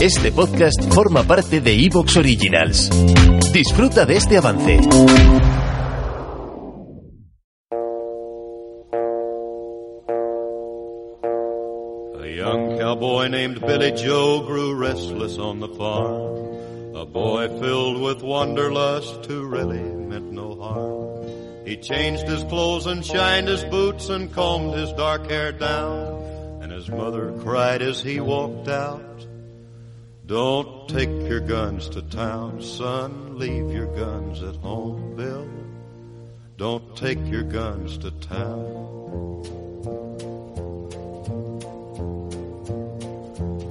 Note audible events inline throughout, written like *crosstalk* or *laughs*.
Este podcast forma parte de Evox Originals. Disfruta de este avance. A young cowboy named Billy Joe grew restless on the farm. A boy filled with wanderlust who really meant no harm. He changed his clothes and shined his boots and combed his dark hair down. And his mother cried as he walked out. Don't take your guns to town, son. Leave your guns at home, Bill. Don't take your guns to town.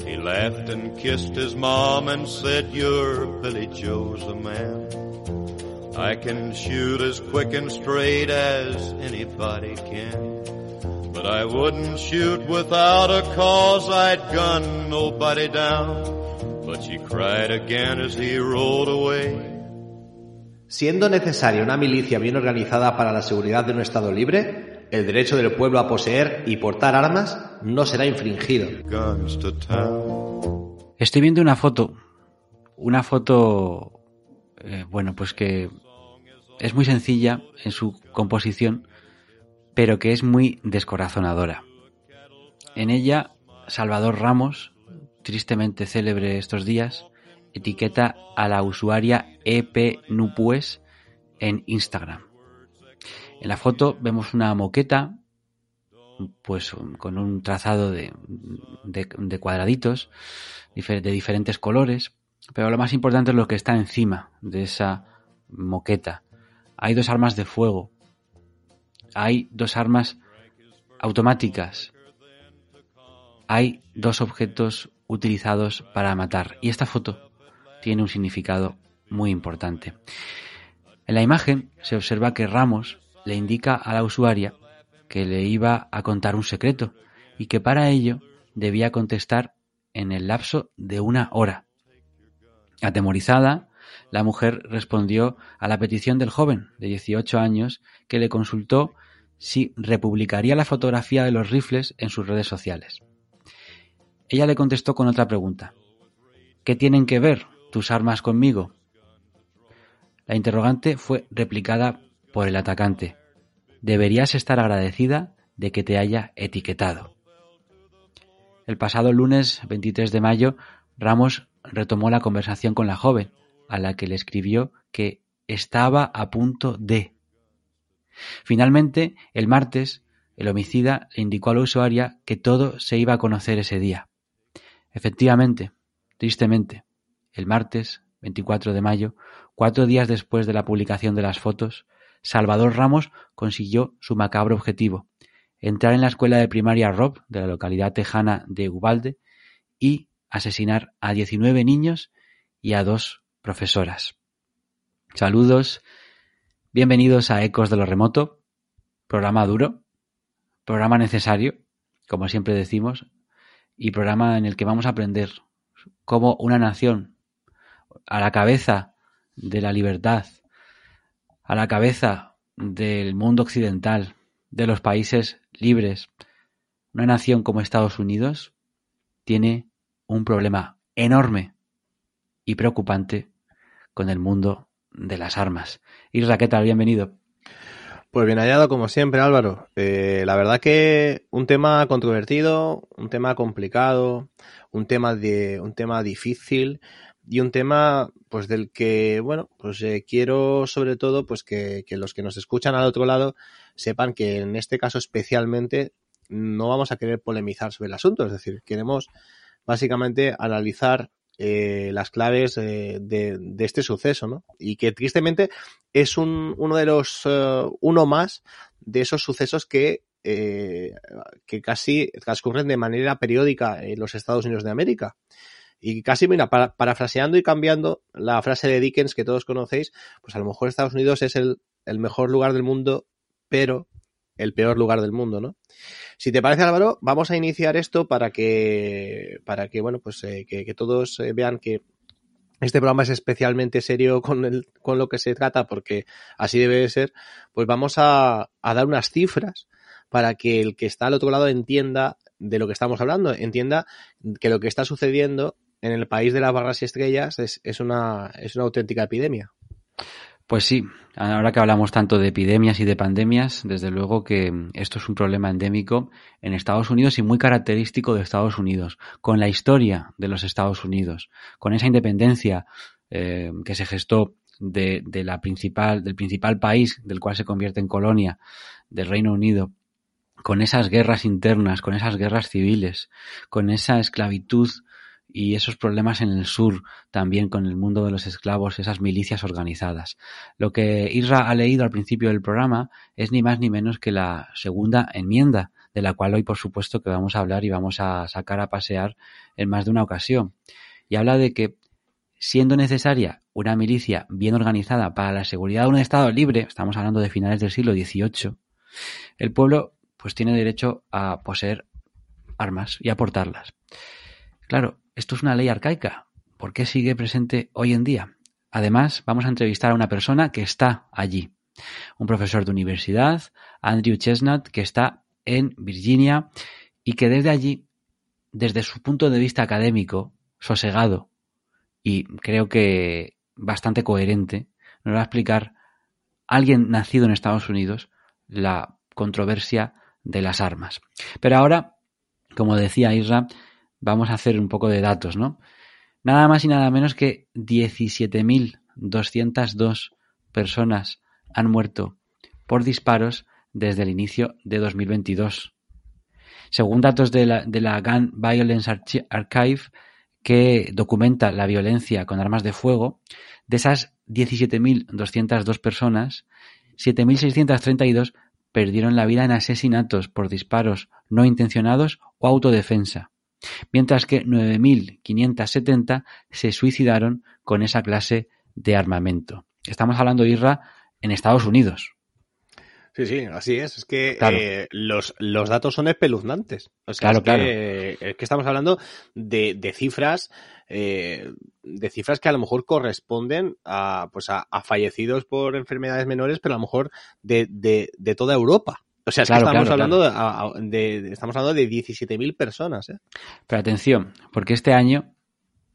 He laughed and kissed his mom and said, You're Billy Joe's a man. I can shoot as quick and straight as anybody can. But I wouldn't shoot without a cause, I'd gun nobody down. But she cried again as he rolled away. Siendo necesaria una milicia bien organizada para la seguridad de un Estado libre, el derecho del pueblo a poseer y portar armas no será infringido. Guns to town. Estoy viendo una foto, una foto, eh, bueno, pues que es muy sencilla en su composición, pero que es muy descorazonadora. En ella, Salvador Ramos, tristemente célebre estos días, etiqueta a la usuaria EP Nupues en Instagram. En la foto vemos una moqueta, pues con un trazado de, de- cuadraditos de diferentes colores, pero lo más importante es lo que está encima de esa moqueta. Hay dos armas de fuego, hay dos armas automáticas, hay dos objetos utilizados para matar. Y esta foto tiene un significado muy importante. En la imagen se observa que Ramos le indica a la usuaria que le iba a contar un secreto y que para ello debía contestar en el lapso de una hora. Atemorizada, la mujer respondió a la petición del joven de 18 años que le consultó si republicaría la fotografía de los rifles en sus redes sociales. Ella le contestó con otra pregunta. ¿Qué tienen que ver tus armas conmigo? La interrogante fue replicada por el atacante. Deberías estar agradecida de que te haya etiquetado. El pasado lunes 23 de mayo, Ramos retomó la conversación con la joven, a la que le escribió que estaba a punto de. Finalmente, el martes, el homicida le indicó a la usuaria que todo se iba a conocer ese día. Efectivamente, tristemente, el martes 24 de mayo, cuatro días después de la publicación de las fotos, Salvador Ramos consiguió su macabro objetivo, entrar en la escuela de primaria Rob de la localidad tejana de Ubalde y asesinar a 19 niños y a dos profesoras. Saludos, bienvenidos a Ecos de lo Remoto, programa duro, programa necesario, como siempre decimos, y programa en el que vamos a aprender cómo una nación a la cabeza de la libertad, a la cabeza del mundo occidental, de los países libres, una nación como Estados Unidos tiene un problema enorme y preocupante con el mundo de las armas. Isra, ¿qué tal? Bienvenido. Pues bien hallado, como siempre, Álvaro. Eh, la verdad que un tema controvertido, un tema complicado, un tema de, un tema difícil y un tema, pues del que, bueno, pues eh, quiero sobre todo, pues que, que los que nos escuchan al otro lado sepan que en este caso especialmente no vamos a querer polemizar sobre el asunto, es decir, queremos básicamente analizar eh, las claves eh, de, este suceso, ¿no? Y que tristemente es un, uno de los, uh, uno más de esos sucesos que eh, que casi transcurren de manera periódica en los Estados Unidos de América. Y casi, mira, parafraseando y cambiando la frase de Dickens que todos conocéis, pues a lo mejor Estados Unidos es el, el mejor lugar del mundo, pero el peor lugar del mundo, ¿no? Si te parece, Álvaro, vamos a iniciar esto para que, para que bueno, pues eh, que, todos eh, vean que este programa es especialmente serio con, el, con lo que se trata, porque así debe de ser. Pues vamos a, a dar unas cifras para que el que está al otro lado entienda de lo que estamos hablando, entienda que lo que está sucediendo en el país de las barras y estrellas es, es, una, es una auténtica epidemia. Pues sí, ahora que hablamos tanto de epidemias y de pandemias, desde luego que esto es un problema endémico en Estados Unidos y muy característico de Estados Unidos, con la historia de los Estados Unidos, con esa independencia eh, que se gestó de, de, la principal, del principal país del cual se convierte en colonia del Reino Unido, con esas guerras internas, con esas guerras civiles, con esa esclavitud y esos problemas en el sur también con el mundo de los esclavos, esas milicias organizadas. Lo que Isra ha leído al principio del programa es ni más ni menos que la segunda enmienda, de la cual hoy por supuesto que vamos a hablar y vamos a sacar a pasear en más de una ocasión. Y habla de que siendo necesaria una milicia bien organizada para la seguridad de un Estado libre, estamos hablando de finales del siglo XVIII, el pueblo pues tiene derecho a poseer armas y a. Claro, esto es una ley arcaica. ¿Por qué sigue presente hoy en día? Además, vamos a entrevistar a una persona que está allí. Un profesor de universidad, Andrew Chestnut, que está en Virginia y que desde allí, desde su punto de vista académico, sosegado y creo que bastante coherente, nos va a explicar alguien nacido en Estados Unidos la controversia de las armas. Pero ahora, como decía Isra, vamos a hacer un poco de datos, ¿no? Nada más y nada menos que 17.202 personas han muerto por disparos desde el inicio de 2022. Según datos de la, de la Gun Violence Archive, que documenta la violencia con armas de fuego, de esas 17.202 personas, 7.632 perdieron la vida en asesinatos por disparos no intencionados o autodefensa mientras que 9.570 se suicidaron con esa clase de armamento. Estamos hablando, Irra, en Estados Unidos. Sí, sí, así es. Es que eh, los, los, datos son espeluznantes. claro, es claro. Que, es que estamos hablando de, de cifras, eh, de cifras que a lo mejor corresponden a, pues a, a, fallecidos por enfermedades menores, pero a lo mejor de, de, de toda Europa. O sea, es que estamos, hablando de, estamos hablando de 17.000 personas. ¿eh? Pero atención, porque este año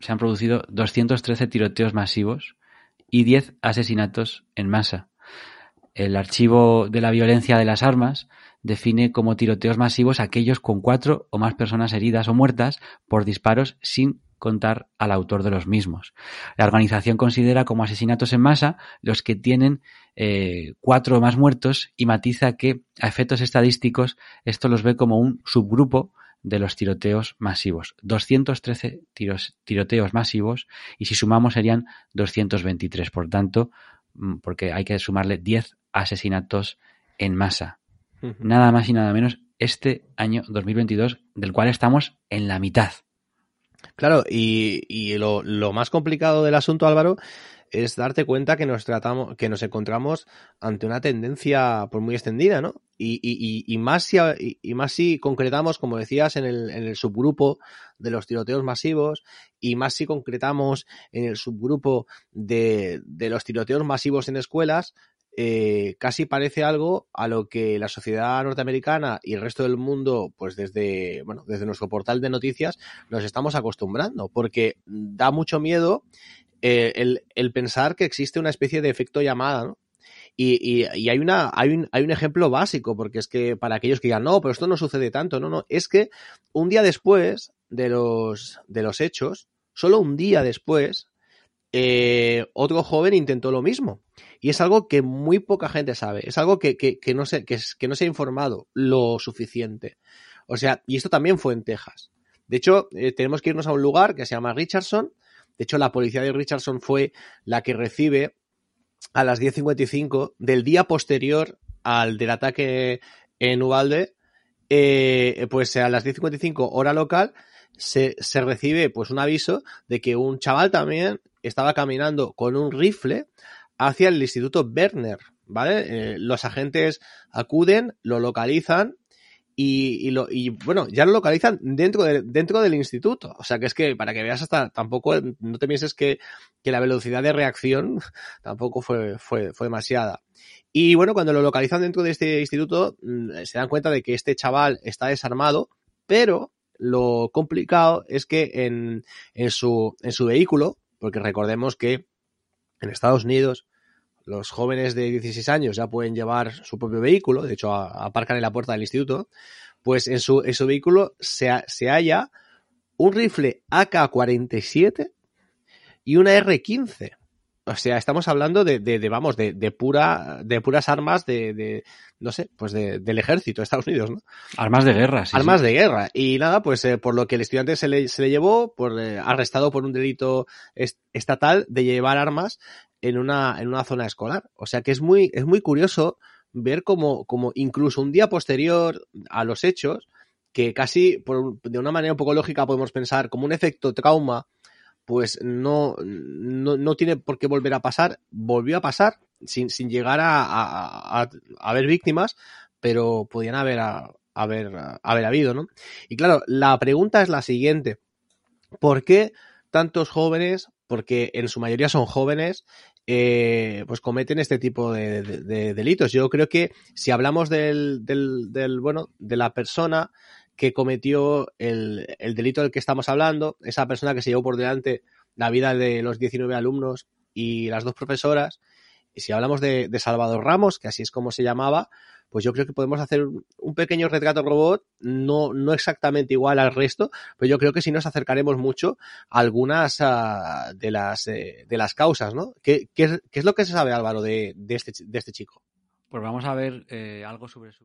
se han producido 213 tiroteos masivos y 10 asesinatos en masa. El archivo de la violencia de las armas define como tiroteos masivos aquellos con cuatro o más personas heridas o muertas por disparos sin contar al autor de los mismos. La organización considera como asesinatos en masa los que tienen eh, cuatro más muertos y matiza que a efectos estadísticos esto los ve como un subgrupo de los tiroteos masivos. 213 tiros, tiroteos masivos y si sumamos serían 223. Por tanto, mm, porque hay que sumarle 10 asesinatos en masa. Nada más y nada menos este año 2022 del cual estamos en la mitad. Claro, y, y lo, lo, más complicado del asunto, Álvaro, es darte cuenta que nos tratamos, que nos encontramos ante una tendencia por muy extendida, ¿no? Y, y, y más si y, más si concretamos, como decías, en el, en el subgrupo de los tiroteos masivos, y más si concretamos en el subgrupo de, de los tiroteos masivos en escuelas, eh, casi parece algo a lo que la sociedad norteamericana y el resto del mundo, pues desde, bueno, desde nuestro portal de noticias, nos estamos acostumbrando, porque da mucho miedo eh, el, pensar que existe una especie de efecto llamada, ¿no? Y, hay, una, hay, un, hay un ejemplo básico, porque es que para aquellos que digan, no, pero esto no sucede tanto, no, no, es que un día después de los, de los hechos, solo un día después, eh, otro joven intentó lo mismo. Y es algo que muy poca gente sabe. Es algo que no se ha informado lo suficiente. O sea, y esto también fue en Texas. De hecho, eh, tenemos que irnos a un lugar que se llama Richardson. De hecho, la policía de Richardson fue la que recibe a las 10.55 del día posterior al del ataque en Uvalde, eh, pues a las 10.55 hora local se, se recibe pues un aviso de que un chaval también estaba caminando con un rifle hacia el Instituto Werner, ¿vale? Eh, los agentes acuden, lo localizan y, lo, y, bueno, ya lo localizan dentro, de, dentro del instituto. O sea que es que para que veas hasta tampoco, no te pienses que, que la velocidad de reacción *laughs* tampoco fue, fue, fue demasiada. Y bueno, cuando lo localizan dentro de este instituto, mm, se dan cuenta de que este chaval está desarmado, pero lo complicado es que en, en, su, en su vehículo, porque recordemos que en Estados Unidos los jóvenes de 16 años ya pueden llevar su propio vehículo, de hecho aparcan en la puerta del instituto, pues en su, en su vehículo se, se halla un rifle AK-47 y una R-15. O sea, estamos hablando de, de, de vamos, de, de, pura, de puras armas de, de no sé, pues de, del ejército de Estados Unidos, ¿no? Armas de guerra, sí. Armas sí. de guerra. Y nada, pues eh, por lo que el estudiante se le, se le llevó, por, eh, arrestado por un delito est estatal de llevar armas en una, en una zona escolar. O sea que es muy, es muy curioso ver como, como incluso un día posterior a los hechos, que casi por, de una manera un poco lógica podemos pensar como un efecto trauma, pues no, no, no, tiene por qué volver a pasar. Volvió a pasar sin, sin llegar a, a, a, a haber víctimas, pero podían haber, haber, haber habido, ¿no? Y claro, la pregunta es la siguiente. ¿Por qué tantos jóvenes, porque en su mayoría son jóvenes, eh, pues cometen este tipo de, de, de, delitos? Yo creo que si hablamos del, del, del bueno, de la persona que cometió el, el, delito del que estamos hablando, esa persona que se llevó por delante la vida de los 19 alumnos y las dos profesoras. Y si hablamos de, de, Salvador Ramos, que así es como se llamaba, pues yo creo que podemos hacer un pequeño retrato robot, no, no exactamente igual al resto, pero yo creo que sí nos acercaremos mucho a algunas uh, de, las, eh, de las causas, ¿no? ¿Qué, qué, qué es lo que se sabe, Álvaro, de, de, este, de este chico? Pues vamos a ver eh, algo sobre su...